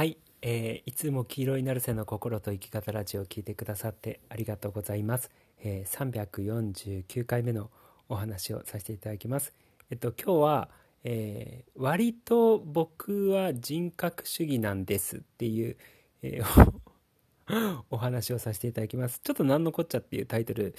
はい、えー、いつも黄色いナルセの心と生き方ラジオを聞いてくださってありがとうございます。えー、349回目のお話をさせていただきます。えっと今日は、えー、割と僕は人格主義なんですっていう、えー、お話をさせていただきます。ちょっと何のこっちゃっていうタイトル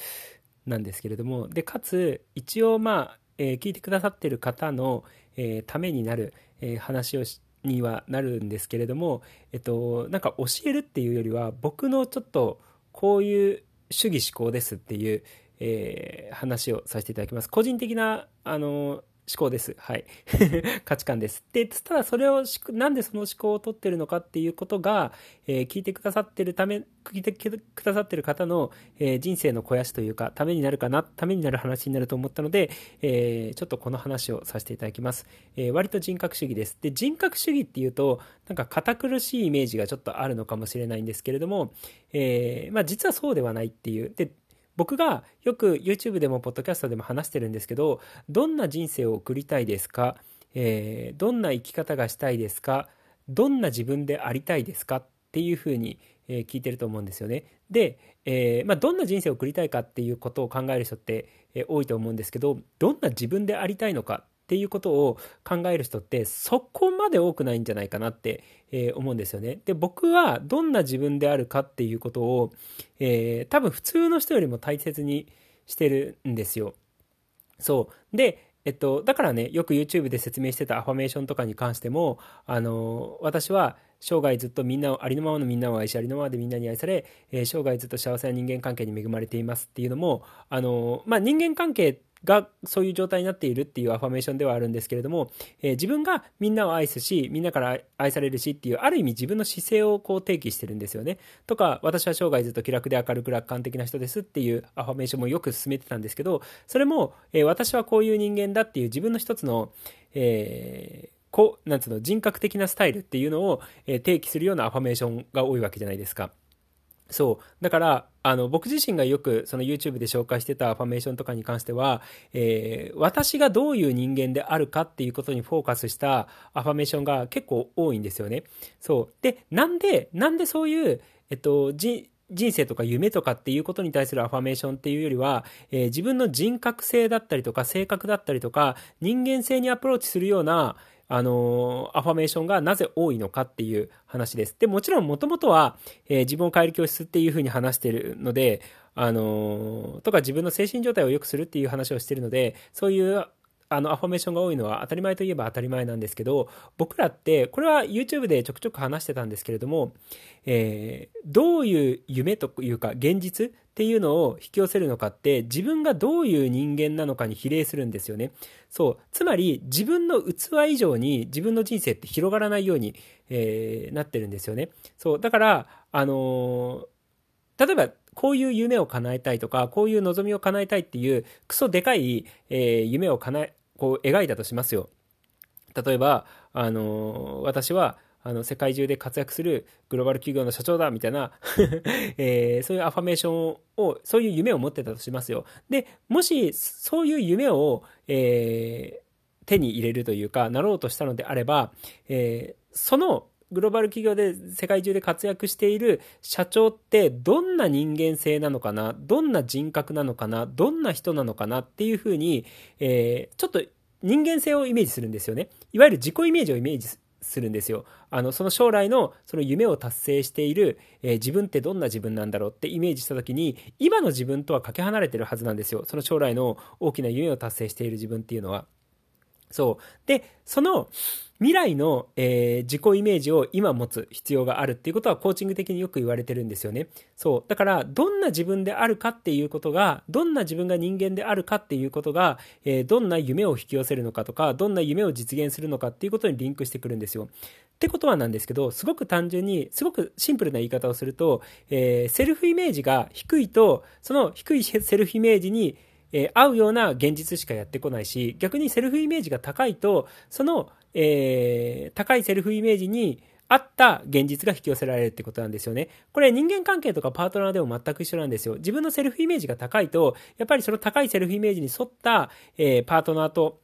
なんですけれども、で、かつ、一応まあ、えー、聞いてくださってる方の、えー、ためになる、えー、話をしにはなるんですけれども、えっと、なんか教えるっていうよりは僕のちょっとこういう主義思考ですっていう、えー、話をさせていただきます。個人的なあの考です。はい。価値観です。で、ただそれを、なんでその思考を取ってるのかっていうことが、えー、聞いてくださってるため、聞いてくださってる方の、えー、人生の肥やしというか、ためになるかな、ためになる話になると思ったので、えー、ちょっとこの話をさせていただきます。え割と人格主義です。で、人格主義っていうと、なんか堅苦しいイメージがちょっとあるのかもしれないんですけれども、えまあ実はそうではないっていう。で、僕がよく YouTube でもポッドキャストでも話してるんですけど、どんな人生を送りたいですか、えー、どんな生き方がしたいですか？どんな自分でありたいですか？っていうふうに、え、聞いてると思うんですよね。で、えー、まあ、どんな人生を送りたいかっていうことを考える人って、え多いと思うんですけど、どんな自分でありたいのかっていうことを考える人ってそこまで多くないんじゃないかなって、え思うんですよね。で、僕はどんな自分であるかっていうことを、えー、多分普通の人よりも大切にしてるんですよ。そう。で、えっと、だからね、よく YouTube で説明してたアファメーションとかに関しても、あの、私は生涯ずっとみんなを、ありのままのみんなを愛し、ありのままでみんなに愛され、えー、生涯ずっと幸せな人間関係に恵まれていますっていうのも、あの、まあ、人間関係がそういう状態になっているっていうアファメーションではあるんですけれども、えー、自分がみんなを愛すし、みんなから愛されるしっていう、ある意味自分の姿勢をこう提起してるんですよね。とか、私は生涯ずっと気楽で明るく楽観的な人ですっていうアファメーションもよく進めてたんですけど、それも、えー、私はこういう人間だっていう自分の一つの、えーこう、なんつうの、人格的なスタイルっていうのを、えー、提起するようなアファメーションが多いわけじゃないですか。そう。だから、あの、僕自身がよくその YouTube で紹介してたアファメーションとかに関しては、えー、私がどういう人間であるかっていうことにフォーカスしたアファメーションが結構多いんですよね。そう。で、なんで、なんでそういう、えっと、人生とか夢とかっていうことに対するアファメーションっていうよりは、えー、自分の人格性だったりとか性格だったりとか人間性にアプローチするような、あのアファメーションがなぜ多いのかっていう話です。で、もちろんもともとは、えー、自分を変える教室っていうふうに話してるので、あのとか自分の精神状態を良くするっていう話をしてるので、そういうあのアファメーションが多いのは当たり前といえば当たり前なんですけど僕らってこれは YouTube でちょくちょく話してたんですけれども、えー、どういう夢というか現実っていうのを引き寄せるのかって自分がどういう人間なのかに比例するんですよね。そう。つまり自分の器以上に自分の人生って広がらないように、えー、なってるんですよね。そう。だからあのー、例えばこういう夢を叶えたいとか、こういう望みを叶えたいっていう、クソでかい、えー、夢を叶え、こう描いたとしますよ。例えば、あの私はあの世界中で活躍するグローバル企業の社長だみたいな えー、そういうアファメーションをそういう夢を持ってたとしますよでもしそういう夢を、えー、手に入れるというかなろうとしたのであれば、えー、そのグローバル企業で世界中で活躍している社長ってどんな人間性なのかなどんな人格なのかなどんな人なのかなっていうふうに、えー、ちょっと人間性をイメージするんですよね。いわゆる自己イメージをイメージするんですよ。あの、その将来のその夢を達成している、えー、自分ってどんな自分なんだろうってイメージした時に、今の自分とはかけ離れてるはずなんですよ。その将来の大きな夢を達成している自分っていうのは。そう。で、その未来の、えー、自己イメージを今持つ必要があるっていうことはコーチング的によく言われてるんですよね。そう。だから、どんな自分であるかっていうことが、どんな自分が人間であるかっていうことが、えー、どんな夢を引き寄せるのかとか、どんな夢を実現するのかっていうことにリンクしてくるんですよ。ってことはなんですけど、すごく単純に、すごくシンプルな言い方をすると、えー、セルフイメージが低いと、その低いセルフイメージに、えー、合うような現実しかやってこないし、逆にセルフイメージが高いと、その、えー、高いセルフイメージに合った現実が引き寄せられるってことなんですよね。これ人間関係とかパートナーでも全く一緒なんですよ。自分のセルフイメージが高いと、やっぱりその高いセルフイメージに沿った、えー、パートナーと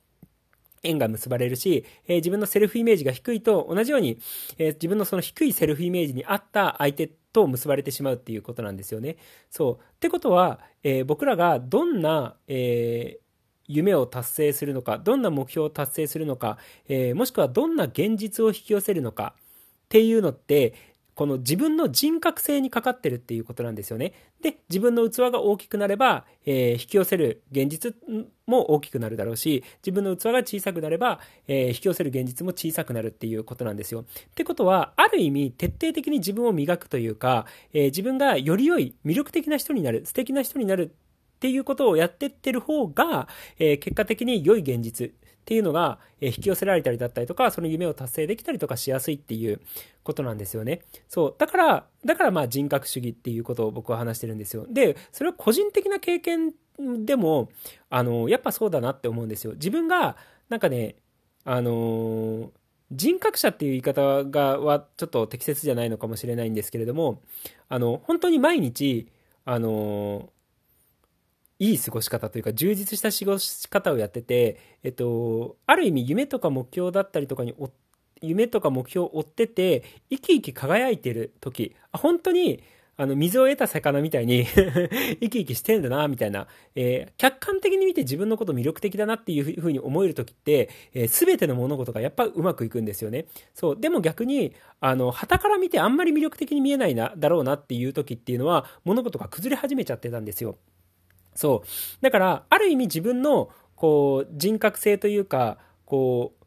縁が結ばれるし、えー、自分のセルフイメージが低いと同じように、えー、自分のその低いセルフイメージに合った相手と結ばれてしまうっていうことなんですよね。そう。ってことは、えー、僕らがどんな、え夢を達成するのか、どんな目標を達成するのか、えもしくはどんな現実を引き寄せるのかっていうのって、この自分の人格性にかかってるっていうことなんですよね。で、自分の器が大きくなれば、えー、引き寄せる現実も大きくなるだろうし、自分の器が小さくなれば、えー、引き寄せる現実も小さくなるっていうことなんですよ。ってことは、ある意味、徹底的に自分を磨くというか、えー、自分がより良い、魅力的な人になる、素敵な人になるっていうことをやってってる方が、え結果的に良い現実、っていうのが、引き寄せられたりだったりとか、その夢を達成できたりとかしやすいっていうことなんですよね。そう。だから、だからまあ人格主義っていうことを僕は話してるんですよ。で、それは個人的な経験でも、あの、やっぱそうだなって思うんですよ。自分が、なんかね、あの人格者っていう言い方がはちょっと適切じゃないのかもしれないんですけれども、あの、本当に毎日、あのいい過ごし方というか、充実した過ごし方をやってて、えっと、ある意味夢とか目標だったりとかに、夢とか目標を追ってて、生き生き輝いてる時、あ本当に、あの、水を得た魚みたいに 生き生きしてんだな、みたいな、えー、客観的に見て自分のこと魅力的だなっていうふうに思える時って、えー、全ての物事がやっぱうまくいくんですよね。そう。でも逆に、あの、旗から見てあんまり魅力的に見えないな、だろうなっていう時っていうのは、物事が崩れ始めちゃってたんですよ。そう。だから、ある意味自分の、こう、人格性というか、こう、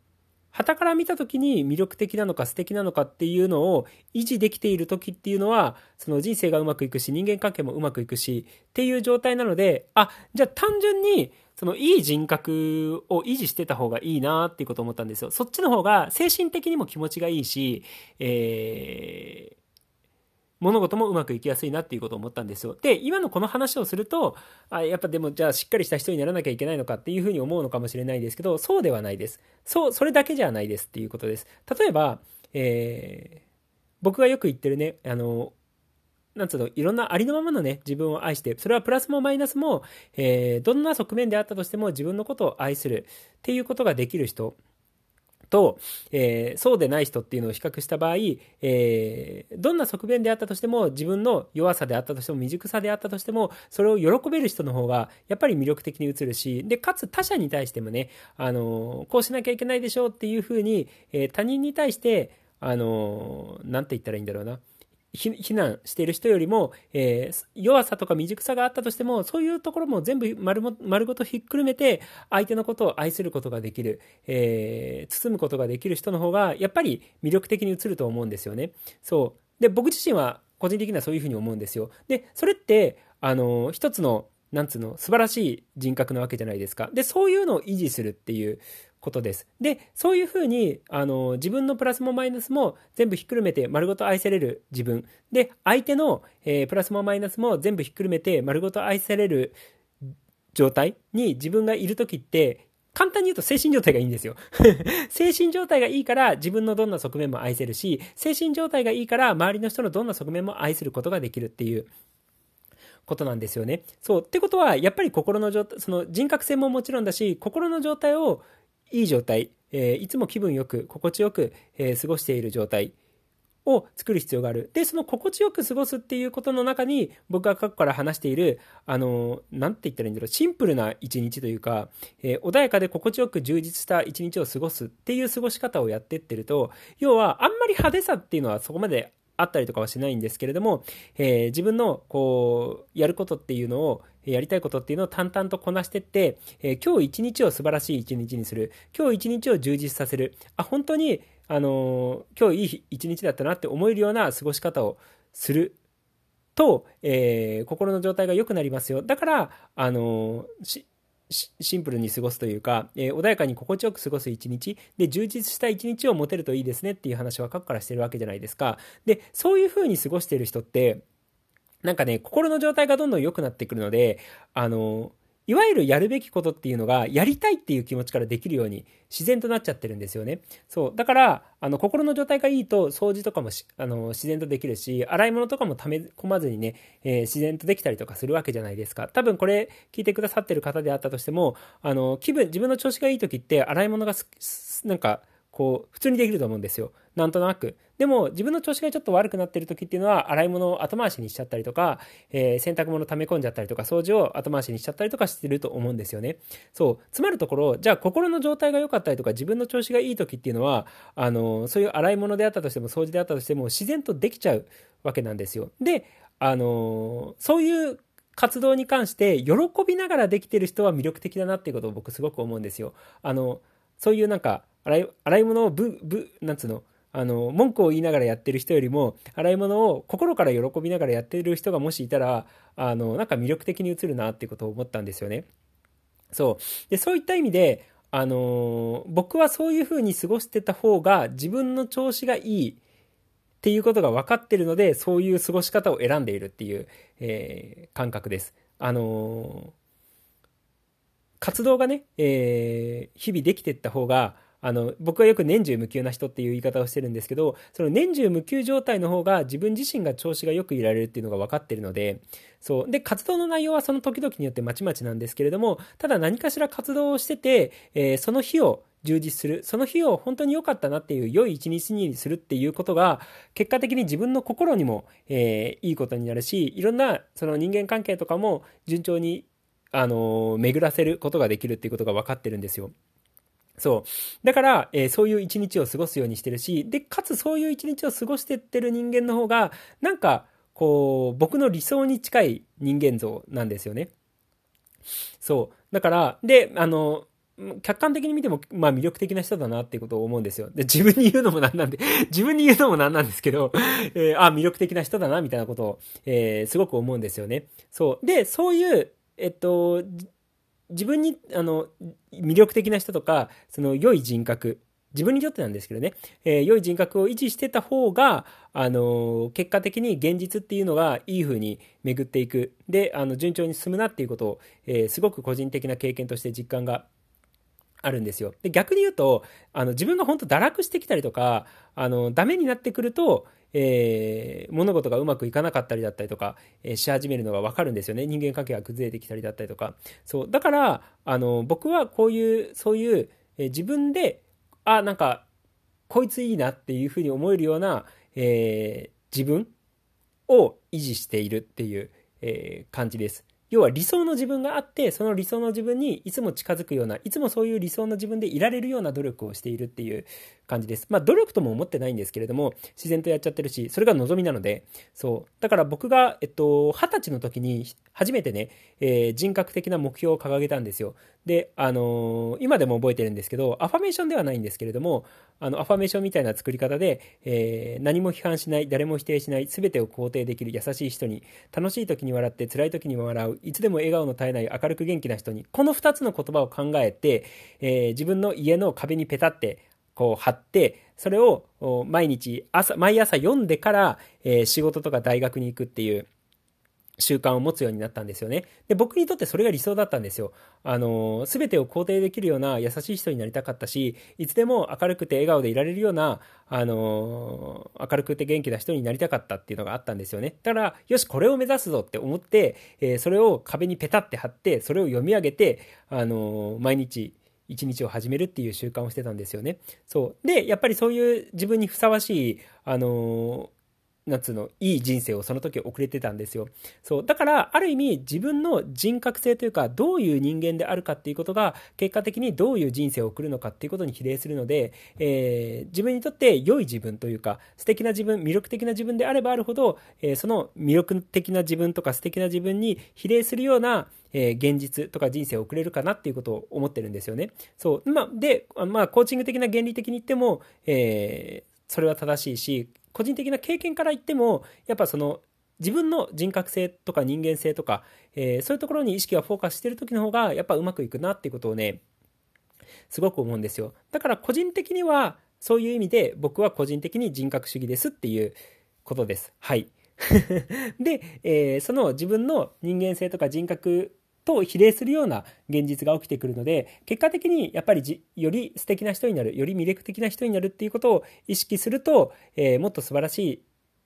旗から見た時に魅力的なのか素敵なのかっていうのを維持できている時っていうのは、その人生がうまくいくし、人間関係もうまくいくし、っていう状態なので、あ、じゃあ単純に、そのいい人格を維持してた方がいいなっていうことを思ったんですよ。そっちの方が精神的にも気持ちがいいし、えー、物事もうまくいきやすいなっていうことを思ったんですよ。で、今のこの話をすると、あやっぱでもじゃあしっかりした人にならなきゃいけないのかっていうふうに思うのかもしれないですけど、そうではないです。そう、それだけじゃないですっていうことです。例えば、えー、僕がよく言ってるね、あの、なんつうの、いろんなありのままのね、自分を愛して、それはプラスもマイナスも、えー、どんな側面であったとしても自分のことを愛するっていうことができる人と、えー、そうでない人っていうのを比較した場合、えー、どんな側面であったとしても、自分の弱さであったとしても、未熟さであったとしても、それを喜べる人の方が、やっぱり魅力的に映るし、で、かつ他者に対してもね、あのー、こうしなきゃいけないでしょうっていうふうに、え他人に対して、あのなんて言ったらいいんだろうな。非難している人よりも、えー、弱さとか未熟さがあったとしても、そういうところも全部丸も丸ごとひっくるめて、相手のことを愛することができる、えー、包むことができる人の方が、やっぱり魅力的に映ると思うんですよね。そう。で、僕自身は個人的にはそういうふうに思うんですよ。で、それって、あの、一つの、なんつうの、素晴らしい人格なわけじゃないですか。で、そういうのを維持するっていうことです。で、そういうふうに、あの、自分のプラスもマイナスも全部ひっくるめて丸ごと愛される自分。で、相手の、えー、プラスもマイナスも全部ひっくるめて丸ごと愛される状態に自分がいるときって、簡単に言うと精神状態がいいんですよ 精神状態がいいから自分のどんな側面も愛せるし、精神状態がいいから周りの人のどんな側面も愛することができるっていうことなんですよね。そう。ってことは、やっぱり心の状態、その人格性ももちろんだし、心の状態をいい状態、えー、いつも気分よく、心地よく、えー、過ごしている状態を作る必要がある。で、その心地よく過ごすっていうことの中に、僕が過去から話している、あの、なんて言ったらいいんだろう、シンプルな一日というか、えー、穏やかで心地よく充実した一日を過ごすっていう過ごし方をやってってると、要は、あんまり派手さっていうのはそこまであったりとかはしないんですけれども、えー、自分のこうやることっていうのをやりたいことっていうのを淡々とこなしてって、えー、今日一日を素晴らしい一日にする。今日一日を充実させる。あ本当にあのー、今日いい一日だったなって思えるような過ごし方をすると、えー、心の状態が良くなりますよ。だからあのー、シンプルに過ごすというか、えー、穏やかに心地よく過ごす一日で充実した一日を持てるといいですねっていう話は過去からしてるわけじゃないですか。でそういう風に過ごしている人ってなんかね心の状態がどんどん良くなってくるのであのいわゆるやるべきことっていうのが、やりたいっていう気持ちからできるように自然となっちゃってるんですよね。そう。だから、あの、心の状態がいいと、掃除とかもあの、自然とできるし、洗い物とかも溜め込まずにね、えー、自然とできたりとかするわけじゃないですか。多分これ聞いてくださってる方であったとしても、あの、気分、自分の調子がいい時って、洗い物がなんか、こう、普通にできると思うんですよ。なんとなく。でも、自分の調子がちょっと悪くなってる時っていうのは、洗い物を後回しにしちゃったりとか、えー、洗濯物溜め込んじゃったりとか、掃除を後回しにしちゃったりとかしてると思うんですよね。そう。つまるところ、じゃあ心の状態が良かったりとか、自分の調子がいい時っていうのは、あの、そういう洗い物であったとしても、掃除であったとしても、自然とできちゃうわけなんですよ。で、あの、そういう活動に関して喜びながらできてる人は魅力的だなっていうことを僕すごく思うんですよ。あの、そういうなんか、洗い、洗い物をぶ、ぶ、なんつうの、あの、文句を言いながらやってる人よりも、洗い物を心から喜びながらやってる人がもしいたら、あの、なんか魅力的に映るなってことを思ったんですよね。そう。で、そういった意味で、あの僕はそういう風に過ごしてた方が自分の調子がいいっていうことが分かってるので、そういう過ごし方を選んでいるっていう、えー、感覚です。あの活動がね、えー、日々できていった方が、あの、僕はよく年中無休な人っていう言い方をしてるんですけど、その年中無休状態の方が自分自身が調子がよくいられるっていうのが分かってるので、そう。で、活動の内容はその時々によってまちまちなんですけれども、ただ何かしら活動をしてて、えー、その日を充実する。その日を本当に良かったなっていう良い一日にするっていうことが、結果的に自分の心にも、えー、いいことになるし、いろんなその人間関係とかも順調に、あの、巡らせることができるっていうことが分かってるんですよ。そう。だから、えー、そういう一日を過ごすようにしてるし、で、かつそういう一日を過ごしてってる人間の方が、なんか、こう、僕の理想に近い人間像なんですよね。そう。だから、で、あの、客観的に見ても、まあ魅力的な人だなっていうことを思うんですよ。で、自分に言うのもなんなんで、自分に言うのもなんなんですけど、えー、あ、魅力的な人だな、みたいなことを、えー、すごく思うんですよね。そう。で、そういう、えっと、自分に、あの、魅力的な人とか、その良い人格、自分にとってなんですけどね、えー、良い人格を維持してた方が、あのー、結果的に現実っていうのがいい風に巡っていく。で、あの、順調に進むなっていうことを、えー、すごく個人的な経験として実感があるんですよ。で、逆に言うと、あの、自分が本当堕落してきたりとか、あの、ダメになってくると、えー、物事がうまくいかなかったりだったりとか、えー、し始めるのが分かるんですよね。人間関係が崩れてきたりだったりとか。そう。だから、あの、僕はこういう、そういう、えー、自分で、あ、なんか、こいついいなっていうふうに思えるような、え自分を維持しているっていう、え感じです。要は理想の自分があって、その理想の自分にいつも近づくような、いつもそういう理想の自分でいられるような努力をしているっていう感じです。まあ努力とも思ってないんですけれども、自然とやっちゃってるし、それが望みなので、そう。だから僕が、えっと、二十歳の時に初めてね、えー、人格的な目標を掲げたんですよ。で、あのー、今でも覚えてるんですけど、アファメーションではないんですけれども、あの、アファメーションみたいな作り方で、えー、何も批判しない、誰も否定しない、全てを肯定できる優しい人に、楽しい時に笑って、辛い時にも笑う、いつでも笑顔の絶えない明るく元気な人に、この2つの言葉を考えて、えー、自分の家の壁にペタって、こう貼って、それを毎日朝、毎朝読んでから、えー、仕事とか大学に行くっていう、習慣を持つようになったんですよね。で、僕にとってそれが理想だったんですよ。あの、すべてを肯定できるような優しい人になりたかったし、いつでも明るくて笑顔でいられるような、あの、明るくて元気な人になりたかったっていうのがあったんですよね。だから、よし、これを目指すぞって思って、えー、それを壁にペタって貼って、それを読み上げて、あの、毎日、一日を始めるっていう習慣をしてたんですよね。そう。で、やっぱりそういう自分にふさわしい、あのなんつうの、いい人生をその時遅れてたんですよ。そう。だから、ある意味、自分の人格性というか、どういう人間であるかっていうことが、結果的にどういう人生を送るのかっていうことに比例するので、えー、自分にとって良い自分というか、素敵な自分、魅力的な自分であればあるほど、えー、その魅力的な自分とか素敵な自分に比例するような、えー、現実とか人生を送れるかなっていうことを思ってるんですよね。そう。まあ、で、まあ、コーチング的な原理的に言っても、えー、それは正しいし、個人的な経験から言っても、やっぱその自分の人格性とか人間性とか、えー、そういうところに意識がフォーカスしてる時の方が、やっぱうまくいくなっていうことをね、すごく思うんですよ。だから個人的には、そういう意味で僕は個人的に人格主義ですっていうことです。はい。で、えー、その自分の人間性とか人格と比例するような現実が起きてくるので結果的にやっぱりじより素敵な人になるより魅力的な人になるっていうことを意識すると、えー、もっと素晴らしい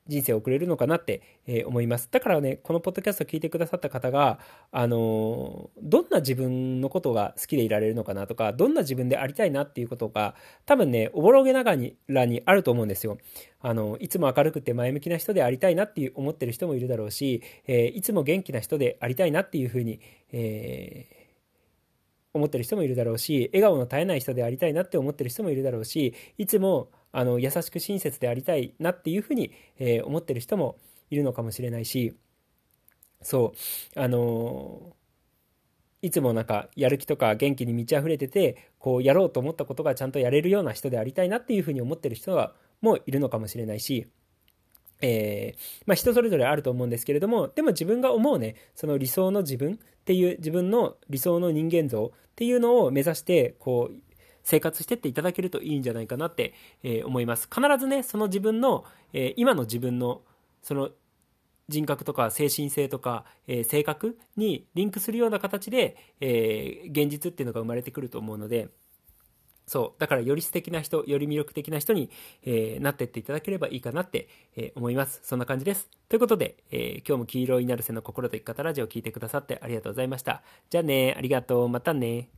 人生を送れるのかなって、え思います。だからね、このポッドキャストを聞いてくださった方が、あのどんな自分のことが好きでいられるのかなとか、どんな自分でありたいなっていうことが、多分ね、おぼろげながらにあると思うんですよ。あの、いつも明るくて前向きな人でありたいなっていう思ってる人もいるだろうし、え、いつも元気な人でありたいなっていうふうに、えー思ってる人もいるだろうし笑顔の絶えない人でありたいなって思ってる人もいるだろうしいつもあの優しく親切でありたいなっていうふうに、えー、思ってる人もいるのかもしれないしそうあのー、いつもなんかやる気とか元気に満ち溢れててこうやろうと思ったことがちゃんとやれるような人でありたいなっていうふうに思ってる人はもいるのかもしれないしえー、まあ、人それぞれあると思うんですけれどもでも自分が思うねその理想の自分っていう自分の理想の人間像っていうのを目指してこう生活してっていただけるといいんじゃないかなって、えー、思います必ずねその自分の、えー、今の自分のその人格とか精神性とか、えー、性格にリンクするような形で、え現実っていうのが生まれてくると思うのでそう。だからより素敵な人、より魅力的な人に、えー、なってっていただければいいかなって、えー、思います。そんな感じです。ということで、えー、今日も黄色いなるせの心と生き方ラジオを聴いてくださってありがとうございました。じゃあね、ありがとう。またね。